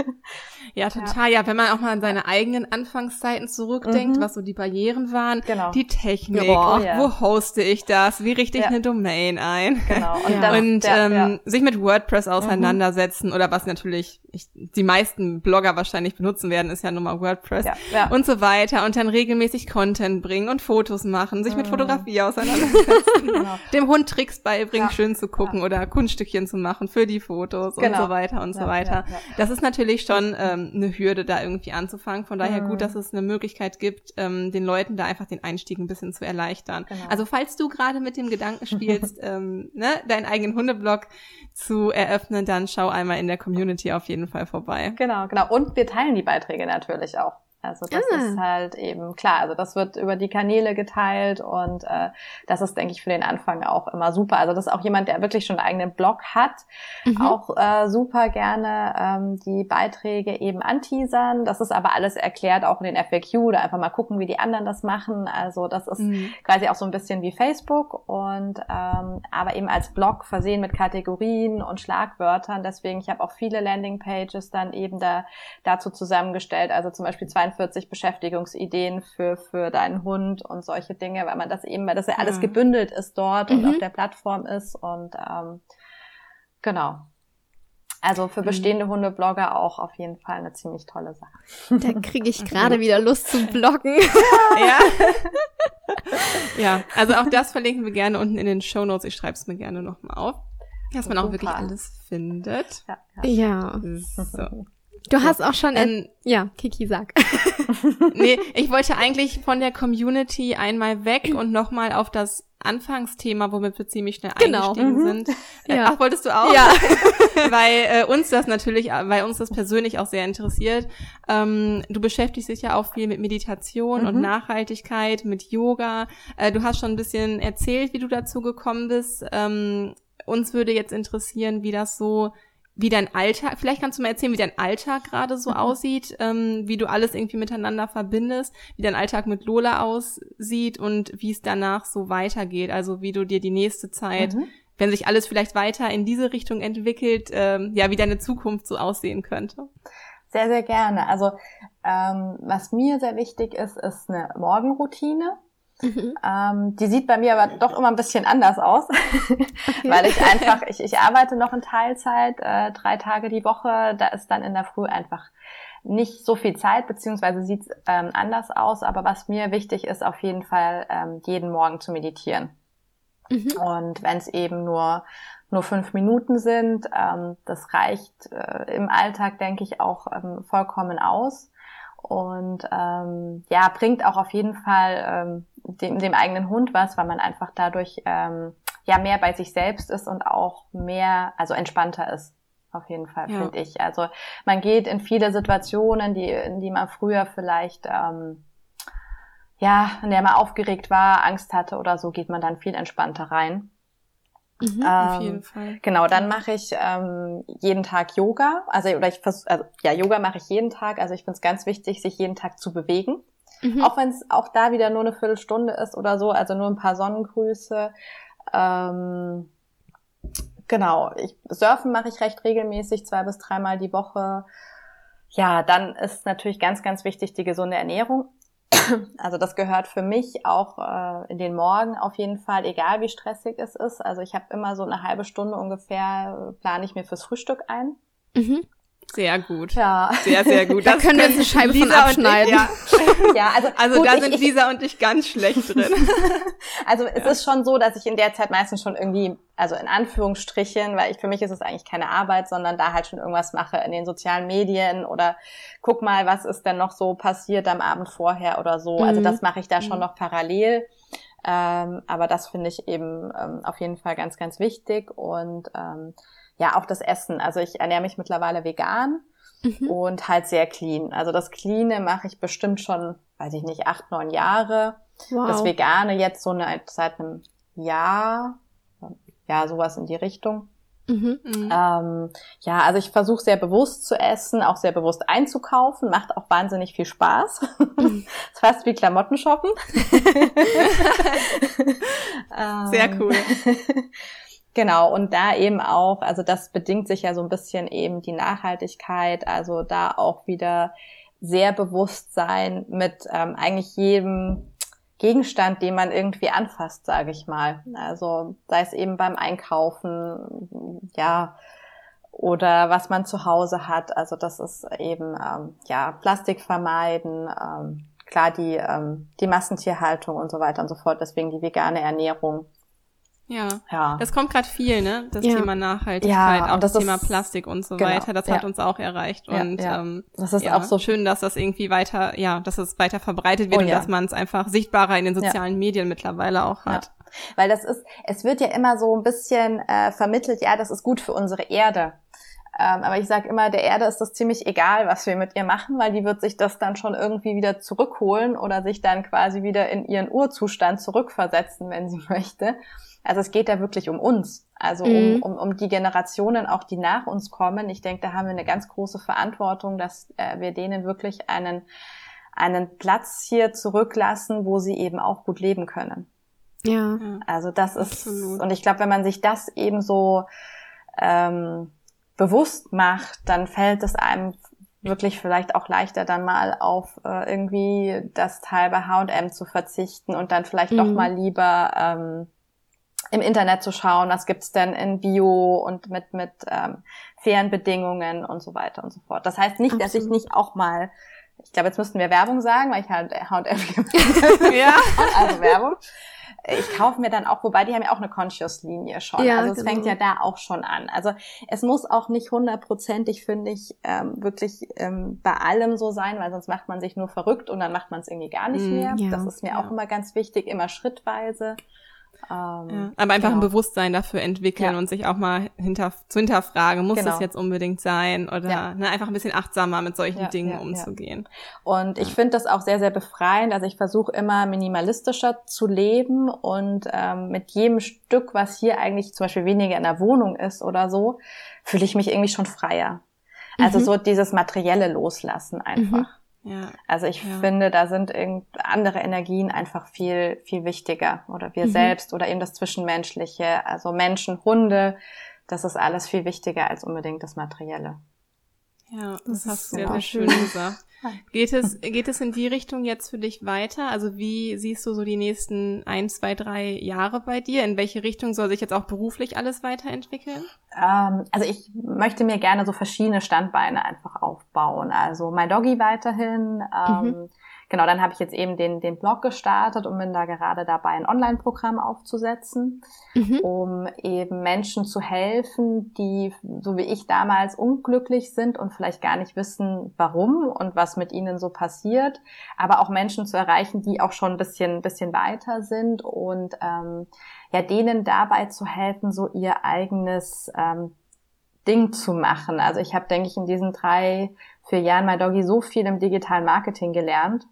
ja, total. Ja. ja, wenn man auch mal an seine eigenen Anfangszeiten zurückdenkt, mhm. was so die Barrieren waren, genau. die Technik, ja, oh, wo hoste ich das, wie richte ich eine Domain ein? Genau. Und, das, und ähm, sich mit WordPress mhm. auseinandersetzen mhm. oder was natürlich ich, die meisten Blogger wahrscheinlich benutzen werden, ist ja nun mal WordPress. Ja, ja. und so weiter und dann regelmäßig Content bringen und Fotos machen, sich mit mhm. Fotografie auseinandersetzen, genau. dem Hund Tricks beibringen, ja. schön zu gucken ja. oder Kunststückchen zu machen für die Fotos genau. und so weiter und so weiter. Das ist natürlich schon ähm, eine Hürde, da irgendwie anzufangen. Von daher mhm. gut, dass es eine Möglichkeit gibt, ähm, den Leuten da einfach den Einstieg ein bisschen zu erleichtern. Genau. Also falls du gerade mit dem Gedanken spielst, ähm, ne, deinen eigenen Hundeblog zu eröffnen, dann schau einmal in der Community auf jeden Fall vorbei. Genau, genau. Und wir teilen die Beiträge natürlich auch. Also das ah. ist halt eben klar. Also das wird über die Kanäle geteilt und äh, das ist, denke ich, für den Anfang auch immer super. Also das ist auch jemand, der wirklich schon einen eigenen Blog hat, mhm. auch äh, super gerne ähm, die Beiträge eben anteasern. Das ist aber alles erklärt auch in den FAQ oder einfach mal gucken, wie die anderen das machen. Also das ist mhm. quasi auch so ein bisschen wie Facebook und ähm, aber eben als Blog versehen mit Kategorien und Schlagwörtern. Deswegen, ich habe auch viele Landingpages dann eben da dazu zusammengestellt. Also zum Beispiel 42 Beschäftigungsideen für, für deinen Hund und solche Dinge, weil man das eben, weil das ja alles mhm. gebündelt ist dort mhm. und auf der Plattform ist und ähm, genau. Also für mhm. bestehende Hundeblogger auch auf jeden Fall eine ziemlich tolle Sache. Da kriege ich gerade wieder Lust zum Bloggen. ja. ja, also auch das verlinken wir gerne unten in den Show Notes. Ich schreibe es mir gerne nochmal auf, dass man Super. auch wirklich alles findet. Ja. ja. So. Du hast auch schon, ähm, ja, Kiki sag. nee, ich wollte eigentlich von der Community einmal weg und nochmal auf das Anfangsthema, womit wir ziemlich schnell genau. eingestiegen mhm. sind. Äh, ja. Ach, wolltest du auch? Ja. weil äh, uns das natürlich, weil uns das persönlich auch sehr interessiert. Ähm, du beschäftigst dich ja auch viel mit Meditation mhm. und Nachhaltigkeit, mit Yoga. Äh, du hast schon ein bisschen erzählt, wie du dazu gekommen bist. Ähm, uns würde jetzt interessieren, wie das so wie dein Alltag, vielleicht kannst du mal erzählen, wie dein Alltag gerade so mhm. aussieht, ähm, wie du alles irgendwie miteinander verbindest, wie dein Alltag mit Lola aussieht und wie es danach so weitergeht. Also wie du dir die nächste Zeit, mhm. wenn sich alles vielleicht weiter in diese Richtung entwickelt, ähm, ja, wie deine Zukunft so aussehen könnte. Sehr, sehr gerne. Also ähm, was mir sehr wichtig ist, ist eine Morgenroutine. Mhm. Ähm, die sieht bei mir aber doch immer ein bisschen anders aus, okay. weil ich einfach, ich, ich arbeite noch in Teilzeit, äh, drei Tage die Woche, da ist dann in der Früh einfach nicht so viel Zeit, beziehungsweise sieht es ähm, anders aus, aber was mir wichtig ist, auf jeden Fall ähm, jeden Morgen zu meditieren. Mhm. Und wenn es eben nur nur fünf Minuten sind, ähm, das reicht äh, im Alltag, denke ich, auch ähm, vollkommen aus. und ähm, ja, bringt auch auf jeden Fall ähm, dem, dem eigenen Hund was, weil man einfach dadurch ähm, ja mehr bei sich selbst ist und auch mehr, also entspannter ist. Auf jeden Fall, ja. finde ich. Also man geht in viele Situationen, die, in die man früher vielleicht ähm, ja, in der man aufgeregt war, Angst hatte oder so, geht man dann viel entspannter rein. Mhm, ähm, auf jeden Fall. Genau, dann mache ich ähm, jeden Tag Yoga. Also oder ich vers also ja, Yoga mache ich jeden Tag. Also ich finde es ganz wichtig, sich jeden Tag zu bewegen. Mhm. Auch wenn es auch da wieder nur eine Viertelstunde ist oder so, also nur ein paar Sonnengrüße. Ähm, genau, ich, Surfen mache ich recht regelmäßig, zwei bis dreimal die Woche. Ja, dann ist natürlich ganz, ganz wichtig die gesunde Ernährung. Also das gehört für mich auch äh, in den Morgen auf jeden Fall, egal wie stressig es ist. Also ich habe immer so eine halbe Stunde ungefähr, äh, plane ich mir fürs Frühstück ein. Mhm. Sehr gut. Ja. Sehr, sehr gut. da können wir uns eine Scheibe Lisa von abschneiden. Ich, ja. ja, also, also gut, da sind ich, Lisa und ich ganz schlecht drin. also es ja. ist schon so, dass ich in der Zeit meistens schon irgendwie, also in Anführungsstrichen, weil ich für mich ist es eigentlich keine Arbeit, sondern da halt schon irgendwas mache in den sozialen Medien oder guck mal, was ist denn noch so passiert am Abend vorher oder so. Also mhm. Also das mache ich da schon mhm. noch parallel. Ähm, aber das finde ich eben ähm, auf jeden Fall ganz, ganz wichtig und ähm, ja, auch das Essen. Also ich ernähre mich mittlerweile vegan mhm. und halt sehr clean. Also das Cleane mache ich bestimmt schon, weiß ich nicht, acht, neun Jahre. Wow. Das Vegane jetzt so eine, seit einem Jahr, ja, sowas in die Richtung. Mhm. Ähm, ja, also ich versuche sehr bewusst zu essen, auch sehr bewusst einzukaufen, macht auch wahnsinnig viel Spaß. Mhm. ist fast wie Klamotten shoppen. sehr cool. Genau, und da eben auch, also das bedingt sich ja so ein bisschen eben die Nachhaltigkeit, also da auch wieder sehr bewusst sein mit ähm, eigentlich jedem Gegenstand, den man irgendwie anfasst, sage ich mal. Also sei es eben beim Einkaufen, ja, oder was man zu Hause hat. Also das ist eben ähm, ja Plastik vermeiden, ähm, klar die ähm, die Massentierhaltung und so weiter und so fort. Deswegen die vegane Ernährung ja. ja. Das kommt gerade viel, ne? Das ja. Thema Nachhaltigkeit, ja, auch das, das Thema Plastik und so genau. weiter. Das hat uns auch erreicht. Und ähm, das ist auch so schön, dass das irgendwie weiter, ja, dass es weiter verbreitet wird oh, und dass man es einfach sichtbarer in den sozialen Medien mittlerweile auch hat. Weil das ist, es wird ja immer so ein bisschen äh, vermittelt, ja, das ist gut für unsere Erde. Ähm, aber ich sage immer, der Erde ist das ziemlich egal, was wir mit ihr machen, weil die wird sich das dann schon irgendwie wieder zurückholen oder sich dann quasi wieder in ihren Urzustand zurückversetzen, wenn sie möchte. Also es geht da wirklich um uns, also um, mhm. um, um die Generationen auch, die nach uns kommen. Ich denke, da haben wir eine ganz große Verantwortung, dass äh, wir denen wirklich einen, einen Platz hier zurücklassen, wo sie eben auch gut leben können. Ja. Also das ist, Absolut. und ich glaube, wenn man sich das eben so ähm, bewusst macht, dann fällt es einem wirklich vielleicht auch leichter dann mal auf äh, irgendwie das Teil bei H&M zu verzichten und dann vielleicht mhm. doch mal lieber ähm, im Internet zu schauen, was gibt's denn in Bio und mit, mit ähm, fairen Bedingungen und so weiter und so fort. Das heißt nicht, Absolut. dass ich nicht auch mal, ich glaube, jetzt müssten wir Werbung sagen, weil ich halt H&M ja. also Werbung. Ich kaufe mir dann auch, wobei die haben ja auch eine Conscious-Linie schon. Ja, also es genau. fängt ja da auch schon an. Also es muss auch nicht hundertprozentig, finde ich, ähm, wirklich ähm, bei allem so sein, weil sonst macht man sich nur verrückt und dann macht man es irgendwie gar nicht mm, mehr. Ja, das ist mir ja. auch immer ganz wichtig, immer schrittweise. Ähm, ja, aber einfach genau. ein Bewusstsein dafür entwickeln ja. und sich auch mal hinter, zu hinterfragen, muss genau. das jetzt unbedingt sein oder ja. ne, einfach ein bisschen achtsamer mit solchen Dingen umzugehen. Und ich finde das auch sehr, sehr befreiend. Also ich versuche immer minimalistischer zu leben und ähm, mit jedem Stück, was hier eigentlich zum Beispiel weniger in der Wohnung ist oder so, fühle ich mich irgendwie schon freier. Also mhm. so dieses materielle Loslassen einfach. Mhm. Ja. Also ich ja. finde, da sind andere Energien einfach viel, viel wichtiger. Oder wir mhm. selbst oder eben das Zwischenmenschliche. Also Menschen, Hunde, das ist alles viel wichtiger als unbedingt das Materielle. Ja, das, das hast du sehr, sehr schön gesagt. Geht es, geht es in die Richtung jetzt für dich weiter? Also wie siehst du so die nächsten ein, zwei, drei Jahre bei dir? In welche Richtung soll sich jetzt auch beruflich alles weiterentwickeln? Ähm, also ich möchte mir gerne so verschiedene Standbeine einfach aufbauen. Also mein Doggy weiterhin, ähm, mhm. Genau, dann habe ich jetzt eben den, den Blog gestartet und bin da gerade dabei, ein Online-Programm aufzusetzen, mhm. um eben Menschen zu helfen, die, so wie ich damals, unglücklich sind und vielleicht gar nicht wissen, warum und was mit ihnen so passiert, aber auch Menschen zu erreichen, die auch schon ein bisschen, bisschen weiter sind und ähm, ja, denen dabei zu helfen, so ihr eigenes ähm, Ding zu machen. Also ich habe, denke ich, in diesen drei, vier Jahren My Doggy so viel im digitalen Marketing gelernt,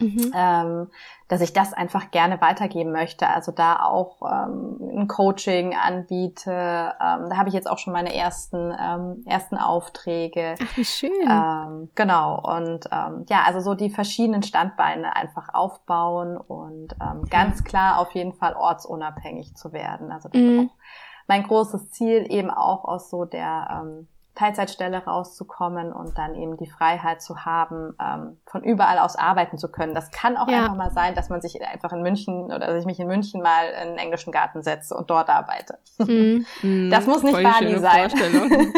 mhm. ähm, dass ich das einfach gerne weitergeben möchte. Also da auch ähm, ein Coaching anbiete. Ähm, da habe ich jetzt auch schon meine ersten ähm, ersten Aufträge. Ach, wie schön. Ähm, genau. Und ähm, ja, also so die verschiedenen Standbeine einfach aufbauen und ganz klar auf jeden Fall ortsunabhängig zu werden. Also das mhm. ist auch mein großes Ziel, eben auch aus so der Teilzeitstelle rauszukommen und dann eben die Freiheit zu haben, ähm, von überall aus arbeiten zu können. Das kann auch ja. einfach mal sein, dass man sich einfach in München oder dass ich mich in München mal in einen englischen Garten setze und dort arbeite. Mm, das muss nicht Bali sein.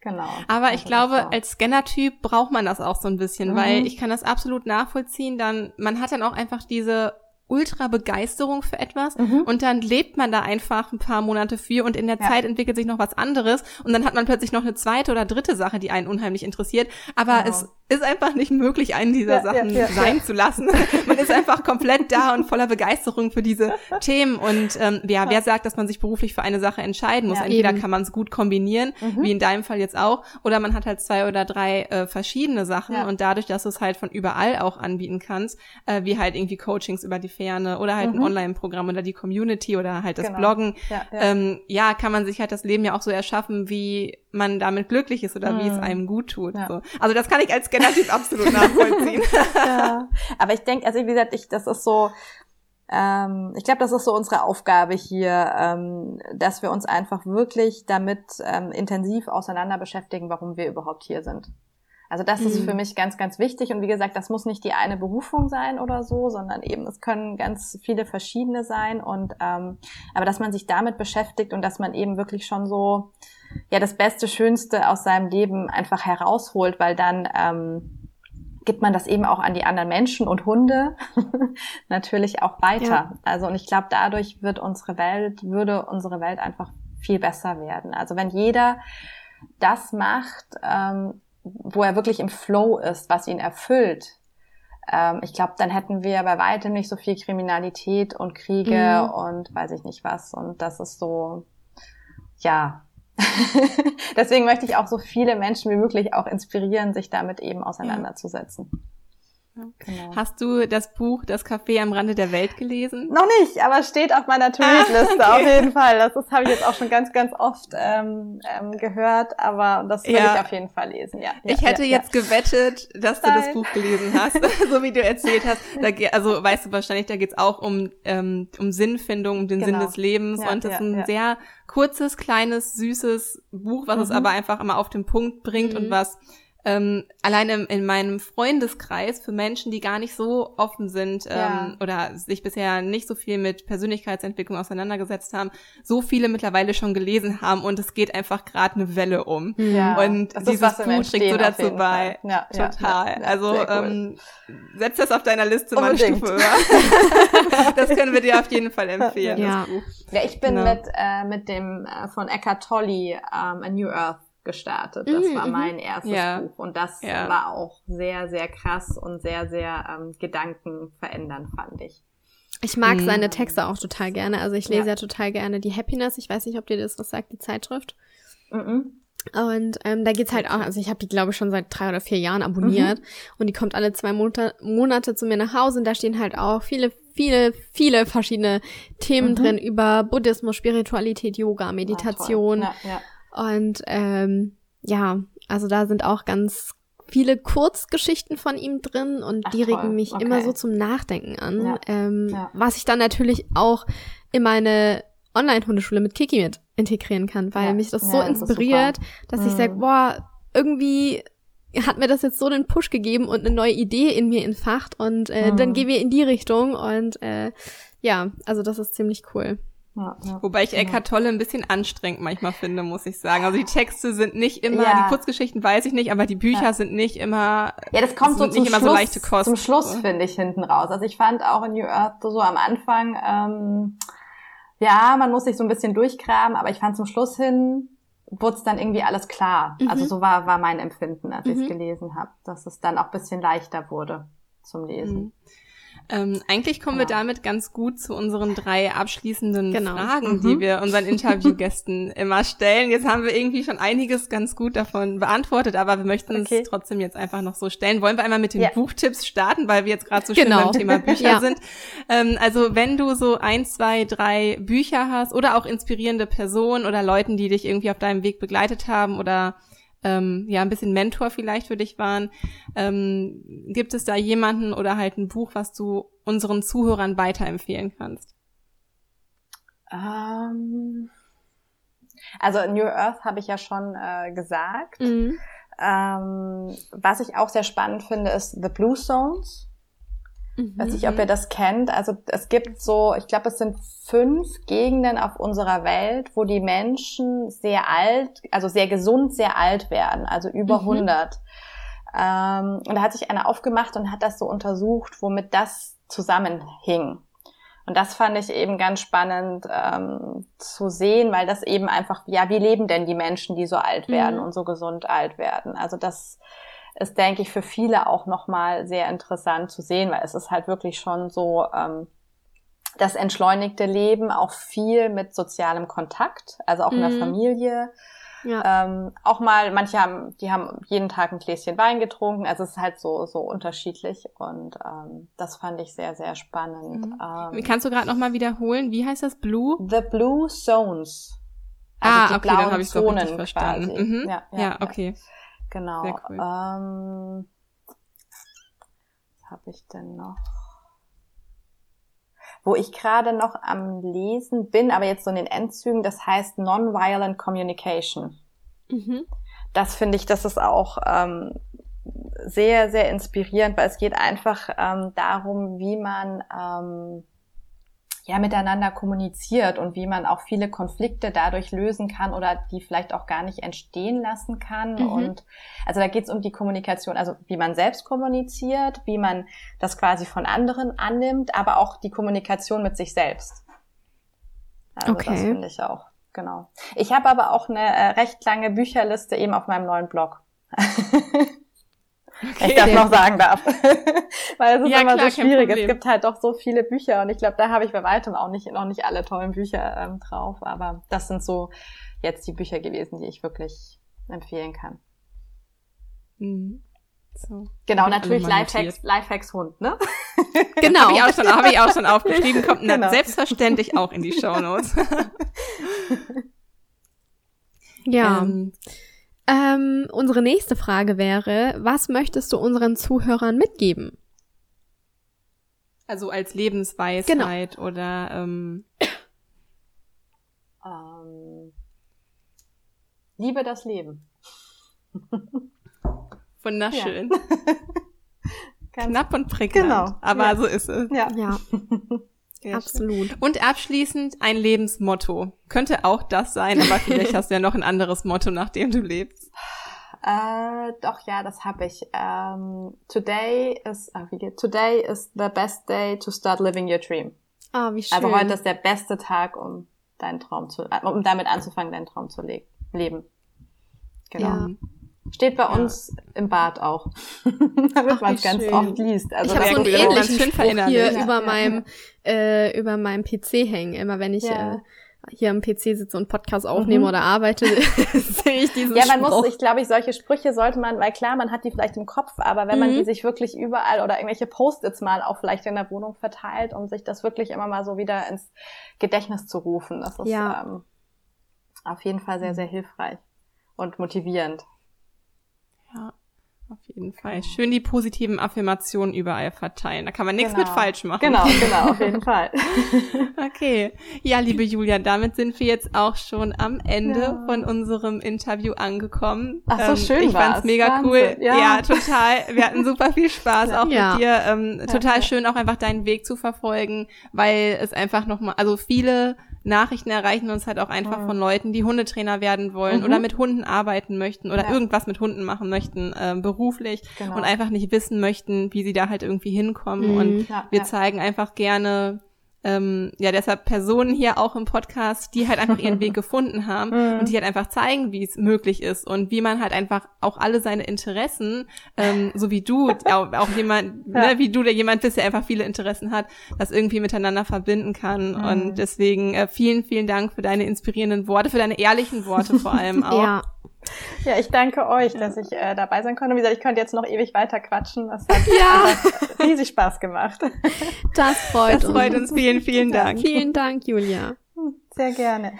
genau. Aber ich glaube, als Scanner-Typ braucht man das auch so ein bisschen, mhm. weil ich kann das absolut nachvollziehen. Dann, man hat dann auch einfach diese ultra Begeisterung für etwas mhm. und dann lebt man da einfach ein paar Monate für und in der ja. Zeit entwickelt sich noch was anderes und dann hat man plötzlich noch eine zweite oder dritte Sache, die einen unheimlich interessiert, aber genau. es ist einfach nicht möglich, einen dieser ja, Sachen ja, sein zu lassen. man ist einfach komplett da und voller Begeisterung für diese Themen und ähm, ja, wer sagt, dass man sich beruflich für eine Sache entscheiden muss? Entweder eben. kann man es gut kombinieren, mhm. wie in deinem Fall jetzt auch, oder man hat halt zwei oder drei äh, verschiedene Sachen und dadurch, dass du es halt von überall auch anbieten kannst, äh, wie halt irgendwie Coachings über die Ferne oder halt mhm. ein Online-Programm oder die Community oder halt das genau. Bloggen. Ja, ja. Ähm, ja, kann man sich halt das Leben ja auch so erschaffen, wie man damit glücklich ist oder mhm. wie es mhm. einem gut tut. Ja. So. Also das kann ich als Generativ absolut nachvollziehen. ja. Aber ich denke, also wie gesagt, ich, das ist so, ähm, ich glaube, das ist so unsere Aufgabe hier, ähm, dass wir uns einfach wirklich damit ähm, intensiv auseinander beschäftigen, warum wir überhaupt hier sind. Also das mhm. ist für mhm. mich ganz, ganz wichtig. Und wie gesagt, das muss nicht die eine Berufung sein oder so, sondern eben es können ganz viele verschiedene sein. Und ähm, aber dass man sich damit beschäftigt und dass man eben wirklich schon so ja das Beste, Schönste aus seinem Leben einfach herausholt, weil dann ähm, gibt man das eben auch an die anderen Menschen und Hunde natürlich auch weiter. Ja. Also und ich glaube, dadurch wird unsere Welt, würde unsere Welt einfach viel besser werden. Also wenn jeder das macht, ähm, wo er wirklich im Flow ist, was ihn erfüllt, ähm, ich glaube, dann hätten wir bei weitem nicht so viel Kriminalität und Kriege mhm. und weiß ich nicht was. Und das ist so, ja. Deswegen möchte ich auch so viele Menschen wie möglich auch inspirieren, sich damit eben auseinanderzusetzen. Genau. Hast du das Buch Das Café am Rande der Welt gelesen? Noch nicht, aber steht auf meiner To-Read-Liste ah, okay. auf jeden Fall. Das, das habe ich jetzt auch schon ganz, ganz oft ähm, ähm, gehört, aber das will ja. ich auf jeden Fall lesen. Ja, ja ich hätte ja, jetzt gewettet, dass Nein. du das Buch gelesen hast, so wie du erzählt hast. Da, also weißt du wahrscheinlich, da geht's auch um, ähm, um Sinnfindung, um den genau. Sinn des Lebens und das ist ein sehr kurzes, kleines, süßes Buch, was mhm. es aber einfach immer auf den Punkt bringt mhm. und was ähm, allein in, in meinem Freundeskreis für Menschen, die gar nicht so offen sind ähm, ja. oder sich bisher nicht so viel mit Persönlichkeitsentwicklung auseinandergesetzt haben, so viele mittlerweile schon gelesen haben und es geht einfach gerade eine Welle um. Ja, und dieses Buch trägt so dazu bei. Ja, Total. Ja, also cool. ähm, setz das auf deiner Liste mal eine Stufe höher. das können wir dir auf jeden Fall empfehlen, ja. das. Ja, ich bin genau. mit, äh, mit dem äh, von Eckhart Tolle um, A New Earth gestartet. Das war mhm, mein mhm. erstes ja. Buch und das ja. war auch sehr, sehr krass und sehr, sehr ähm, gedankenverändernd, fand ich. Ich mag mhm. seine Texte auch total gerne. Also ich lese ja. ja. total gerne die Happiness. Ich weiß nicht, ob dir das was sagt, die Zeitschrift. Mhm. Und ähm, da geht's halt auch, also ich habe die, glaube ich, schon seit drei oder vier Jahren abonniert. Mhm. Und die kommt alle zwei Monate, Monate zu mir nach Hause und da stehen halt auch viele, viele, viele verschiedene Themen mhm. drin über Buddhismus, Spiritualität, Yoga, Meditation. Ja, ja, und ähm, ja, also da sind auch ganz viele Kurzgeschichten von ihm drin und Ach, die regen mich okay. immer so zum Nachdenken an. Ja. Ähm, ja. Was ich dann natürlich auch in meine Online-Hundeschule mit Kiki mit integrieren kann, weil ja. mich das so inspiriert, das dass ich sage, mhm. boah, irgendwie hat mir das jetzt so den Push gegeben und eine neue Idee in mir entfacht und äh, mhm. dann gehen wir in die Richtung und äh, ja, also das ist ziemlich cool. Ja, ja, Wobei ich Eckhart Tolle ein bisschen anstrengend manchmal finde, muss ich sagen. Also die Texte sind nicht immer, ja. die Kurzgeschichten weiß ich nicht, aber die Bücher ja. sind nicht immer. Ja, das kommt so zum Schluss, so leichte Kost. Zum Schluss finde ich hinten raus. Also ich fand auch in New Earth so am Anfang, ähm, ja, man muss sich so ein bisschen durchgraben, aber ich fand zum Schluss hin wurde es dann irgendwie alles klar. Mhm. Also so war, war mein Empfinden, als mhm. ich es gelesen habe, dass es dann auch bisschen leichter wurde zum Lesen. Mhm. Ähm, eigentlich kommen ja. wir damit ganz gut zu unseren drei abschließenden genau. Fragen, mhm. die wir unseren Interviewgästen immer stellen. Jetzt haben wir irgendwie schon einiges ganz gut davon beantwortet, aber wir möchten okay. es trotzdem jetzt einfach noch so stellen. Wollen wir einmal mit den ja. Buchtipps starten, weil wir jetzt gerade so schön genau. beim Thema Bücher ja. sind. Ähm, also wenn du so ein, zwei, drei Bücher hast oder auch inspirierende Personen oder Leuten, die dich irgendwie auf deinem Weg begleitet haben oder ähm, ja ein bisschen Mentor vielleicht für dich waren. Ähm, gibt es da jemanden oder halt ein Buch, was du unseren Zuhörern weiterempfehlen kannst? Um, ähm, also New Earth habe ich ja schon äh, gesagt. Mhm. Ähm, was ich auch sehr spannend finde, ist The Blue Zones. Mhm. Weiß nicht, ob ihr das kennt. Also es gibt so, ich glaube, es sind fünf Gegenden auf unserer Welt, wo die Menschen sehr alt, also sehr gesund, sehr alt werden, also über mhm. 100. Ähm, und da hat sich einer aufgemacht und hat das so untersucht, womit das zusammenhing. Und das fand ich eben ganz spannend ähm, zu sehen, weil das eben einfach, ja, wie leben denn die Menschen, die so alt werden mhm. und so gesund alt werden? Also das ist, denke ich, für viele auch nochmal sehr interessant zu sehen, weil es ist halt wirklich schon so ähm, das entschleunigte Leben, auch viel mit sozialem Kontakt, also auch mhm. in der mhm. Familie. Ja. Ähm, auch mal, manche haben, die haben jeden Tag ein Gläschen Wein getrunken, also es ist halt so, so unterschiedlich und ähm, das fand ich sehr, sehr spannend. Mhm. Ähm, Kannst du gerade nochmal wiederholen, wie heißt das? Blue? The Blue Zones. Also ah, die okay, blauen dann habe ich Zonen verstanden. Mhm. Ja, ja, ja, okay. Ja. Genau. Cool. Ähm, was habe ich denn noch? Wo ich gerade noch am Lesen bin, aber jetzt so in den Endzügen, das heißt Nonviolent Communication. Mhm. Das finde ich, das ist auch ähm, sehr, sehr inspirierend, weil es geht einfach ähm, darum, wie man ähm, ja miteinander kommuniziert und wie man auch viele Konflikte dadurch lösen kann oder die vielleicht auch gar nicht entstehen lassen kann. Mhm. Und also da geht es um die Kommunikation, also wie man selbst kommuniziert, wie man das quasi von anderen annimmt, aber auch die Kommunikation mit sich selbst. Also okay. das finde ich auch, genau. Ich habe aber auch eine äh, recht lange Bücherliste eben auf meinem neuen Blog. Okay. Ich das noch sagen darf. Weil es ist ja, immer klar, so schwierig. Es gibt halt doch so viele Bücher und ich glaube, da habe ich bei weitem auch nicht, noch nicht alle tollen Bücher ähm, drauf. Aber das sind so jetzt die Bücher gewesen, die ich wirklich empfehlen kann. Mhm. So. Genau, natürlich Lifehacks, Lifehacks Hund, ne? Genau. habe ich, auch schon, hab ich auch schon aufgeschrieben, kommt genau. selbstverständlich auch in die Show Notes. ja. Ähm, ähm, unsere nächste Frage wäre, was möchtest du unseren Zuhörern mitgeben? Also als Lebensweisheit genau. oder ähm, ähm, Liebe das Leben. Wunderschön. Ja. Knapp und prägnant. Genau. Aber ja. so ist es. Ja. ja. Sehr Absolut. Schön. Und abschließend ein Lebensmotto. Könnte auch das sein, aber vielleicht hast du ja noch ein anderes Motto, nach dem du lebst. Äh, doch, ja, das habe ich. Um, today is, ah, wie geht, today is the best day to start living your dream. Ah, wie schön. Also heute ist der beste Tag, um deinen Traum zu, äh, um damit anzufangen, deinen Traum zu le leben. Genau. Ja. Steht bei ja. uns im Bad auch, damit man es ganz schön. oft liest. Also ich habe so einen ähnlichen Spruch hier ja. über meinem äh, über meinem PC hängen. Immer wenn ich ja. äh, hier am PC sitze und Podcast aufnehme mhm. oder arbeite, sehe ich diesen Ja, man Spruch. muss, ich glaube, ich solche Sprüche sollte man, weil klar, man hat die vielleicht im Kopf, aber wenn mhm. man die sich wirklich überall oder irgendwelche Post-its mal auch vielleicht in der Wohnung verteilt, um sich das wirklich immer mal so wieder ins Gedächtnis zu rufen, das ist ja. ähm, auf jeden Fall sehr, sehr hilfreich und motivierend. Ja. Auf jeden Fall. Schön die positiven Affirmationen überall verteilen. Da kann man nichts genau. mit falsch machen. Genau, genau, auf jeden Fall. okay. Ja, liebe Julia, damit sind wir jetzt auch schon am Ende ja. von unserem Interview angekommen. Ach so, ähm, schön Ich fand's mega Wahnsinn. cool. Ja. ja. total. Wir hatten super viel Spaß auch ja. mit dir. Ähm, total schön auch einfach deinen Weg zu verfolgen, weil es einfach nochmal, also viele Nachrichten erreichen uns halt auch einfach Mhm. von Leuten, die Hundetrainer werden wollen Mhm. oder mit Hunden arbeiten möchten oder Ja. irgendwas mit Hunden machen möchten, äh, beruflich Genau. und einfach nicht wissen möchten, wie sie da halt irgendwie hinkommen. Mhm. Und Ja, wir ja. zeigen einfach gerne, ähm, ja, deshalb Personen hier auch im Podcast, die halt einfach ihren Weg gefunden haben Mhm. und die halt einfach zeigen, wie es möglich ist und wie man halt einfach auch alle seine Interessen, ähm, so wie du, auch, auch jemand, Ja. ne, wie du, der jemand bist, der einfach viele Interessen hat, das irgendwie miteinander verbinden kann. Mhm. Und deswegen äh, vielen, vielen Dank für deine inspirierenden Worte, für deine ehrlichen Worte vor allem auch. Ja, Ja, ich danke euch, dass ich äh, dabei sein konnte. Wie gesagt, ich könnte jetzt noch ewig weiter quatschen. Das hat Ja. riesig Spaß gemacht. das freut Das uns. freut uns. Vielen, vielen Dank. Vielen Dank, Julia. Sehr gerne.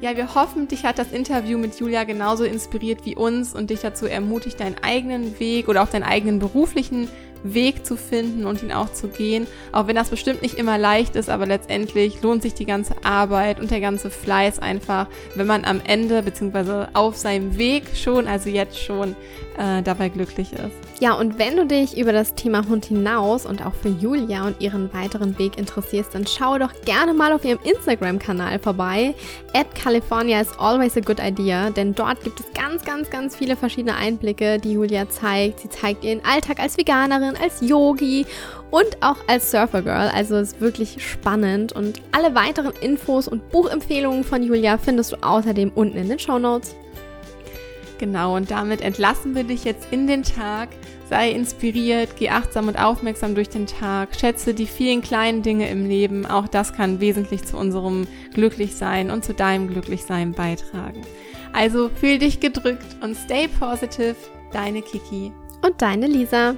Ja, wir hoffen, dich hat das Interview mit Julia genauso inspiriert wie uns und dich dazu ermutigt, deinen eigenen Weg oder auch deinen eigenen beruflichen Weg zu finden und ihn auch zu gehen. Auch wenn das bestimmt nicht immer leicht ist, aber letztendlich lohnt sich die ganze Arbeit und der ganze Fleiß einfach, wenn man am Ende beziehungsweise auf seinem Weg schon, also jetzt schon, äh, dabei glücklich ist. Ja, und wenn du dich über das Thema Hund hinaus und auch für Julia und ihren weiteren Weg interessierst, dann schau doch gerne mal auf ihrem Instagram-Kanal vorbei. At California is always a good idea, denn dort gibt es ganz, ganz, ganz viele verschiedene Einblicke, die Julia zeigt. Sie zeigt ihren Alltag als Veganerin, als Yogi und auch als Surfergirl. Also ist wirklich spannend. Und alle weiteren Infos und Buchempfehlungen von Julia findest du außerdem unten in den Show Notes. Genau, und damit entlassen wir dich jetzt in den Tag. Sei inspiriert, geh achtsam und aufmerksam durch den Tag, schätze die vielen kleinen Dinge im Leben. Auch das kann wesentlich zu unserem Glücklichsein und zu deinem Glücklichsein beitragen. Also fühl dich gedrückt und stay positive, deine Kiki. Und deine Lisa.